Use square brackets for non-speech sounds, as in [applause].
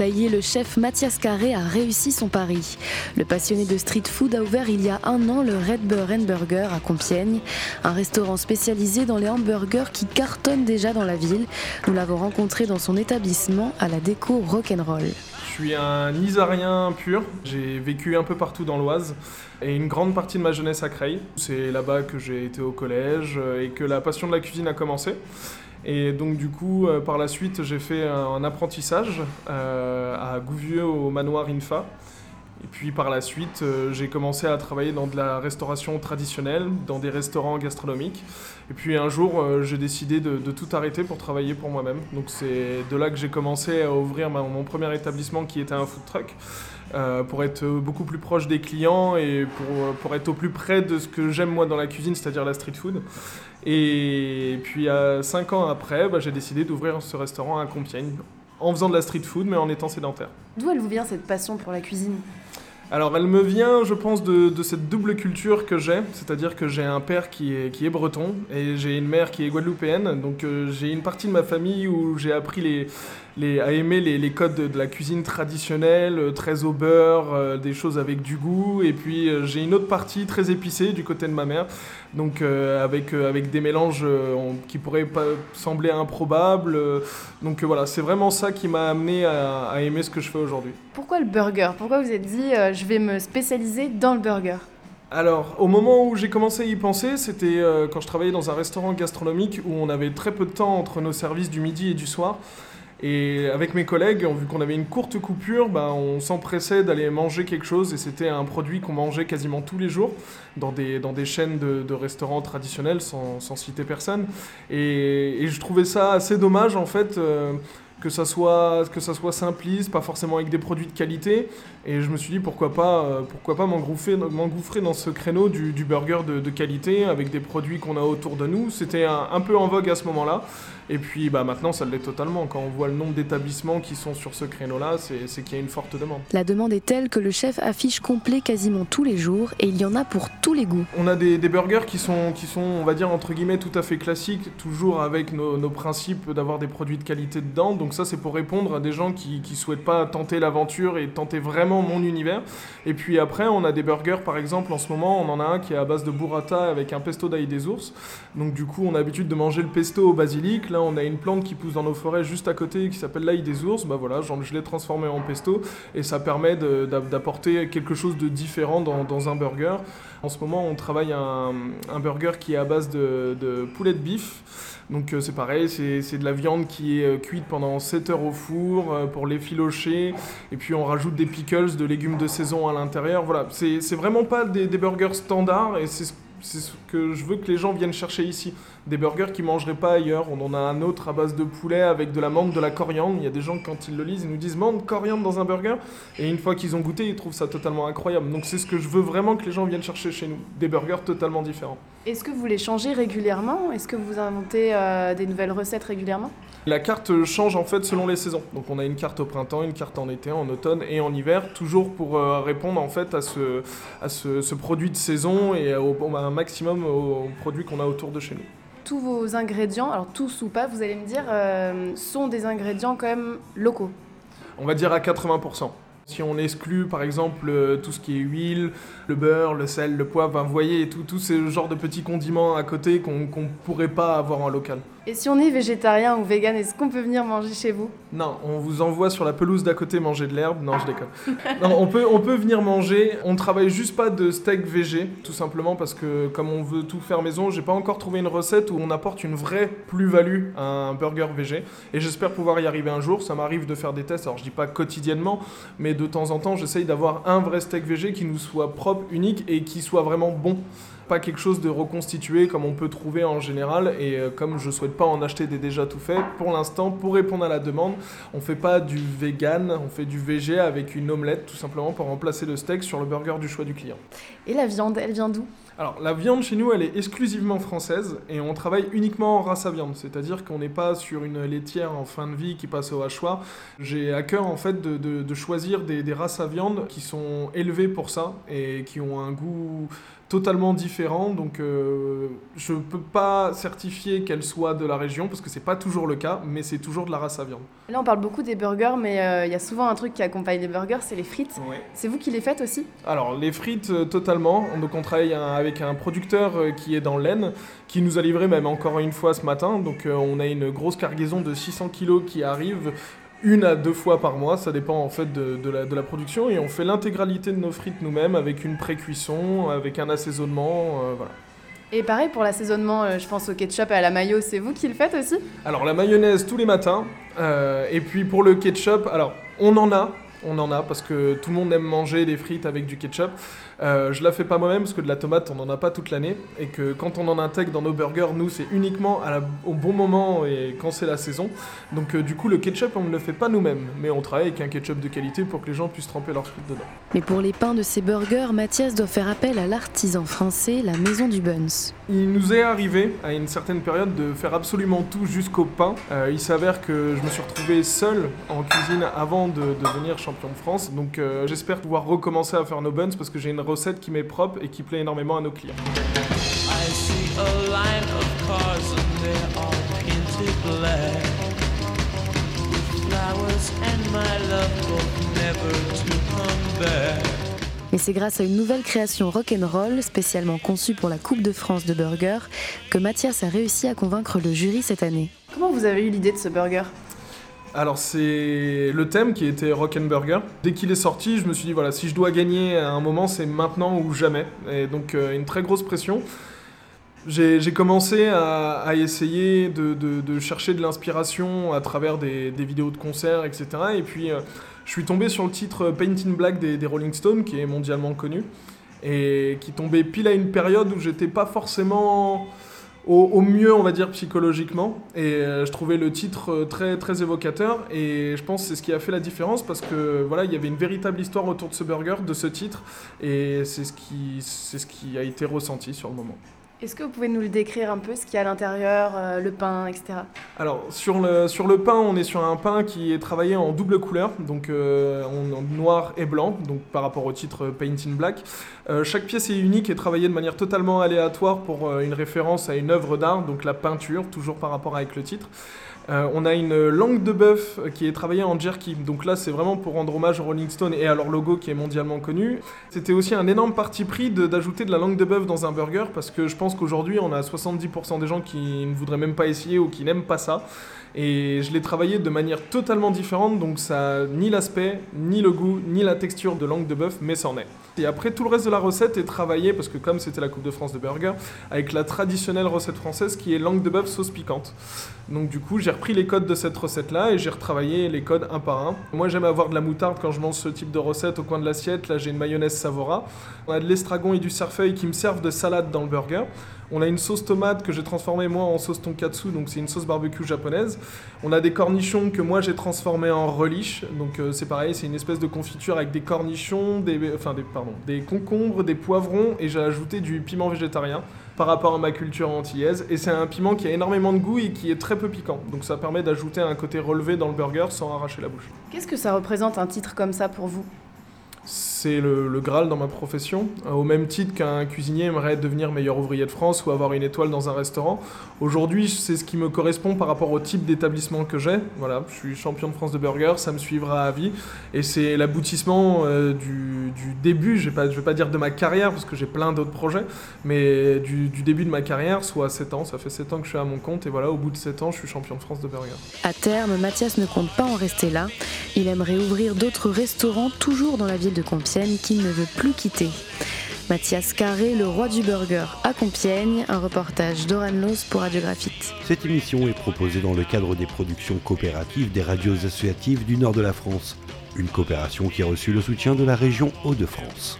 Ça le chef Mathias Carré a réussi son pari. Le passionné de street food a ouvert il y a un an le Red Burn Burger à Compiègne, un restaurant spécialisé dans les hamburgers qui cartonnent déjà dans la ville. Nous l'avons rencontré dans son établissement à la déco rock'n'roll. Je suis un Isarien pur. J'ai vécu un peu partout dans l'Oise et une grande partie de ma jeunesse à Creil. C'est là-bas que j'ai été au collège et que la passion de la cuisine a commencé. Et donc du coup, euh, par la suite, j'ai fait un, apprentissage euh, à Gouvieux au manoir Infa. Et puis par la suite, euh, j'ai commencé à travailler dans de la restauration traditionnelle, dans des restaurants gastronomiques. Et puis un jour, j'ai décidé de, tout arrêter pour travailler pour moi-même. Donc c'est de là que j'ai commencé à ouvrir mon premier établissement qui était un food truck. Pour être beaucoup plus proche des clients et pour, pour être au plus près de ce que j'aime moi dans la cuisine, c'est-à-dire la street food. Et puis, euh, cinq ans après, bah, j'ai décidé d'ouvrir ce restaurant à Compiègne, en faisant de la street food, mais en étant sédentaire. D'où elle vous vient cette passion pour la cuisine? Alors elle me vient, je pense, de, cette double culture que j'ai, c'est-à-dire que j'ai un père qui est, breton et j'ai une mère qui est guadeloupéenne, donc euh, j'ai une partie de ma famille où j'ai appris à aimer les, codes de, la cuisine traditionnelle, euh, très au beurre, euh, des choses avec du goût. Et puis j'ai une autre partie très épicée du côté de ma mère, donc avec, des mélanges qui pourraient sembler improbables. donc voilà, c'est vraiment ça qui m'a amené à, aimer ce que je fais aujourd'hui. Pourquoi le burger? Pourquoi vous êtes dit je vais me spécialiser dans le burger alors, au moment où j'ai commencé à y penser, c'était quand je travaillais dans un restaurant gastronomique où on avait très peu de temps entre nos services du midi et du soir. Et avec mes collègues, vu qu'on avait une courte coupure, bah, on s'empressait d'aller manger quelque chose et c'était un produit qu'on mangeait quasiment tous les jours dans des, dans des chaînes de, restaurants traditionnels sans, sans, citer personne. Et, je trouvais ça assez dommage en fait. Euh, que ça soit que ça soit simpliste, pas forcément avec des produits de qualité. Et je me suis dit pourquoi pas euh, pourquoi pas m'engouffrer dans ce créneau du, burger de, qualité avec des produits qu'on a autour de nous. C'était un, peu en vogue à ce moment-là. Et puis bah, maintenant, ça l'est totalement. Quand on voit le nombre d'établissements qui sont sur ce créneau-là, c'est qu'il y a une forte demande. La demande est telle que le chef affiche complet quasiment tous les jours et il y en a pour tous les goûts. On a des, burgers qui sont, qui sont, on va dire, entre guillemets, tout à fait classiques, toujours avec nos, nos principes d'avoir des produits de qualité dedans. Donc ça, c'est pour répondre à des gens qui ne souhaitent pas tenter l'aventure et tenter vraiment mon univers. Et puis après, on a des burgers, par exemple, en ce moment, on en a un qui est à base de burrata avec un pesto d'ail des ours. Donc du coup, on a l'habitude de manger le pesto au basilic. Là, on a une plante qui pousse dans nos forêts juste à côté qui s'appelle l'ail des ours. Bah voilà, je l'ai transformé en pesto et ça permet d'apporter quelque chose de différent dans, un burger. En ce moment, on travaille un, un burger qui est à base de, poulet de bif. Donc euh, c'est pareil, c'est de la viande qui est euh, cuite pendant 7 heures au four euh, pour l'effilocher. Et puis on rajoute des pickles, de légumes de saison à l'intérieur. Voilà, c'est vraiment pas des, des burgers standards et c'est c'est ce que je veux que les gens viennent chercher ici. Des burgers qu'ils mangeraient pas ailleurs. On en a un autre à base de poulet avec de la menthe, de la coriandre. Il y a des gens, quand ils le lisent, ils nous disent menthe, coriandre dans un burger. Et une fois qu'ils ont goûté, ils trouvent ça totalement incroyable. Donc c'est ce que je veux vraiment que les gens viennent chercher chez nous. Des burgers totalement différents. Est-ce que vous les changez régulièrement? Est-ce que vous inventez euh, des nouvelles recettes régulièrement? La carte change en fait selon les saisons. Donc on a une carte au printemps, une carte en été, en automne et en hiver, toujours pour euh, répondre en fait à ce, à ce, produit de saison et au, un maximum aux produits qu'on a autour de chez nous. Tous vos ingrédients, alors tous ou pas, vous allez me dire, euh, sont des ingrédients quand même locaux. On va dire à 80%. Si on exclut par exemple euh, tout ce qui est huile, le beurre, le sel, le poivre, vous voyez, tout, tout ce genre de petits condiments à côté qu'on ne pourrait pas avoir en local. Et si on est végétarien ou vegan, est-ce qu'on peut venir manger chez vous? Non, on vous envoie sur la pelouse d'à côté manger de l'herbe. Non, je déconne. [laughs] non, on peut, on peut venir manger. On travaille juste pas de steak végé, tout simplement parce que comme on veut tout faire maison, j'ai pas encore trouvé une recette où on apporte une vraie plus-value à un burger végé. Et j'espère pouvoir y arriver un jour. Ça m'arrive de faire des tests. Alors je dis pas quotidiennement, mais de temps en temps, j'essaye d'avoir un vrai steak végé qui nous soit propre, unique et qui soit vraiment bon pas quelque chose de reconstitué comme on peut trouver en général. Et euh, comme je souhaite pas en acheter des déjà tout faits, pour l'instant, pour répondre à la demande, on fait pas du vegan, on fait du VG avec une omelette tout simplement pour remplacer le steak sur le burger du choix du client. Et la viande, elle vient d'où? Alors, la viande chez nous, elle est exclusivement française et on travaille uniquement en race à viande. C'est-à-dire qu'on n'est pas sur une laitière en fin de vie qui passe au hachoir. J'ai à cœur, en fait, de, choisir des, des, races à viande qui sont élevées pour ça et qui ont un goût totalement différents. Donc euh, je ne peux pas certifier qu'elles soient de la région parce que c'est pas toujours le cas, mais c'est toujours de la race à viande. Là, on parle beaucoup des burgers, mais euh, il y a souvent un truc qui accompagne les burgers, c'est les frites. C'est vous qui les faites aussi? Alors les frites, euh, totalement. Donc on travaille avec un producteur qui est dans l'Aisne, qui nous a livré même encore une fois ce matin. Donc on a une grosse cargaison de 600 kilos qui arrive une à deux fois par mois, ça dépend en fait de, la, production, et on fait l'intégralité de nos frites nous-mêmes avec une pré-cuisson, avec un assaisonnement, euh, voilà. Et pareil pour l'assaisonnement, euh, je pense au ketchup et à la mayo, c'est vous qui le faites aussi? Alors la mayonnaise tous les matins, euh, et puis pour le ketchup, alors on en a, on en a parce que tout le monde aime manger des frites avec du ketchup. Euh, je la fais pas moi-même parce que de la tomate, on n'en a pas toute l'année. Et que quand on en intègre dans nos burgers, nous, c'est uniquement au bon moment et quand c'est la saison. Donc, euh, du coup, le ketchup, on ne le fait pas nous-mêmes. Mais on travaille avec un ketchup de qualité pour que les gens puissent tremper leurs frites dedans. Mais pour les pains de ces burgers, Mathias doit faire appel à l'artisan français, la Maison du Buns. Il nous est arrivé à une certaine période de faire absolument tout jusqu'au pain. Euh, il s'avère que je me suis retrouvé seul en cuisine avant de, devenir champion de France. Donc, j'espère pouvoir recommencer à faire nos buns parce que j'ai une recette qui m'est propre et qui plaît énormément à nos clients. Mais c'est grâce à une nouvelle création rock'n'roll, spécialement conçue pour la Coupe de France de burger, que Mathias a réussi à convaincre le jury cette année. Comment vous avez eu l'idée de ce burger? Alors c'est le thème qui était Rock'n'Burger. Dès qu'il est sorti, je me suis dit voilà, si je dois gagner à un moment, c'est maintenant ou jamais. Et donc euh, une très grosse pression. J'ai commencé à, essayer de, chercher de l'inspiration à travers des, vidéos de concerts, etc. Et puis euh, je suis tombé sur le titre Paint in Black des, des Rolling Stones, qui est mondialement connu, et qui tombait pile à une période où j'étais pas forcément au, mieux, on va dire, psychologiquement. Et euh, je trouvais le titre euh, très, très évocateur. Et je pense que c'est ce qui a fait la différence parce que voilà, il y avait une véritable histoire autour de ce burger, de ce titre. Et c'est ce c'est ce qui a été ressenti sur le moment. Est-ce que vous pouvez nous le décrire un peu, ce qu'il y a à l'intérieur, euh, le pain, etc. Alors, sur le, sur le pain, on est sur un pain qui est travaillé en double couleur, donc euh, en, noir et blanc, donc par rapport au titre Paint in Black. Euh, chaque pièce est unique et travaillée de manière totalement aléatoire pour une référence à une œuvre d'art, donc la peinture, toujours par rapport avec le titre. Euh, on a une langue de bœuf qui est travaillée en jerky. Donc là, c'est vraiment pour rendre hommage au Rolling Stone et à leur logo qui est mondialement connu. C'était aussi un énorme parti pris d'ajouter de, la langue de bœuf dans un burger parce que je pense qu'aujourd'hui, on a 70% des gens qui ne voudraient même pas essayer ou qui n'aiment pas ça. Et je l'ai travaillé de manière totalement différente, donc ça ni l'aspect, ni le goût, ni la texture de langue de bœuf, mais c'en est. Et après, tout le reste de la recette est travaillé, parce que comme c'était la Coupe de France de burger, avec la traditionnelle recette française qui est langue de bœuf sauce piquante. Donc du coup, j'ai repris les codes de cette recette-là et j'ai retravaillé les codes un par un. Moi, j'aime avoir de la moutarde quand je mange ce type de recette au coin de l'assiette. Là, j'ai une mayonnaise Savora. On a de l'estragon et du cerfeuil qui me servent de salade dans le burger. On a une sauce tomate que j'ai transformée moi en sauce tonkatsu, donc c'est une sauce barbecue japonaise. On a des cornichons que moi j'ai transformés en relish, donc euh, c'est pareil, c'est une espèce de confiture avec des cornichons, des, enfin des, pardon, des concombres, des poivrons et j'ai ajouté du piment végétarien par rapport à ma culture antillaise. Et c'est un piment qui a énormément de goût et qui est très peu piquant. Donc ça permet d'ajouter un côté relevé dans le burger sans arracher la bouche. Qu'est-ce que ça représente un titre comme ça pour vous? C'est le, Graal dans ma profession. Euh, au même titre qu'un cuisinier aimerait devenir meilleur ouvrier de France ou avoir une étoile dans un restaurant. Aujourd'hui, c'est ce qui me correspond par rapport au type d'établissement que j'ai. Voilà, je suis champion de France de burger, ça me suivra à vie. Et c'est l'aboutissement euh, du, début, je ne vais, pas dire de ma carrière, parce que j'ai plein d'autres projets, mais du, début de ma carrière, soit 7 ans. Ça fait 7 ans que je suis à mon compte, et voilà, au bout de 7 ans, je suis champion de France de burger. À terme, Mathias ne compte pas en rester là. Il aimerait ouvrir d'autres restaurants, toujours dans la de Compiègne qu'il ne veut plus quitter. Mathias Carré, le roi du burger à Compiègne, un reportage d'Oran Los pour Radiographite. Cette émission est proposée dans le cadre des productions coopératives des radios associatives du nord de la France, une coopération qui a reçu le soutien de la région Hauts-de-France.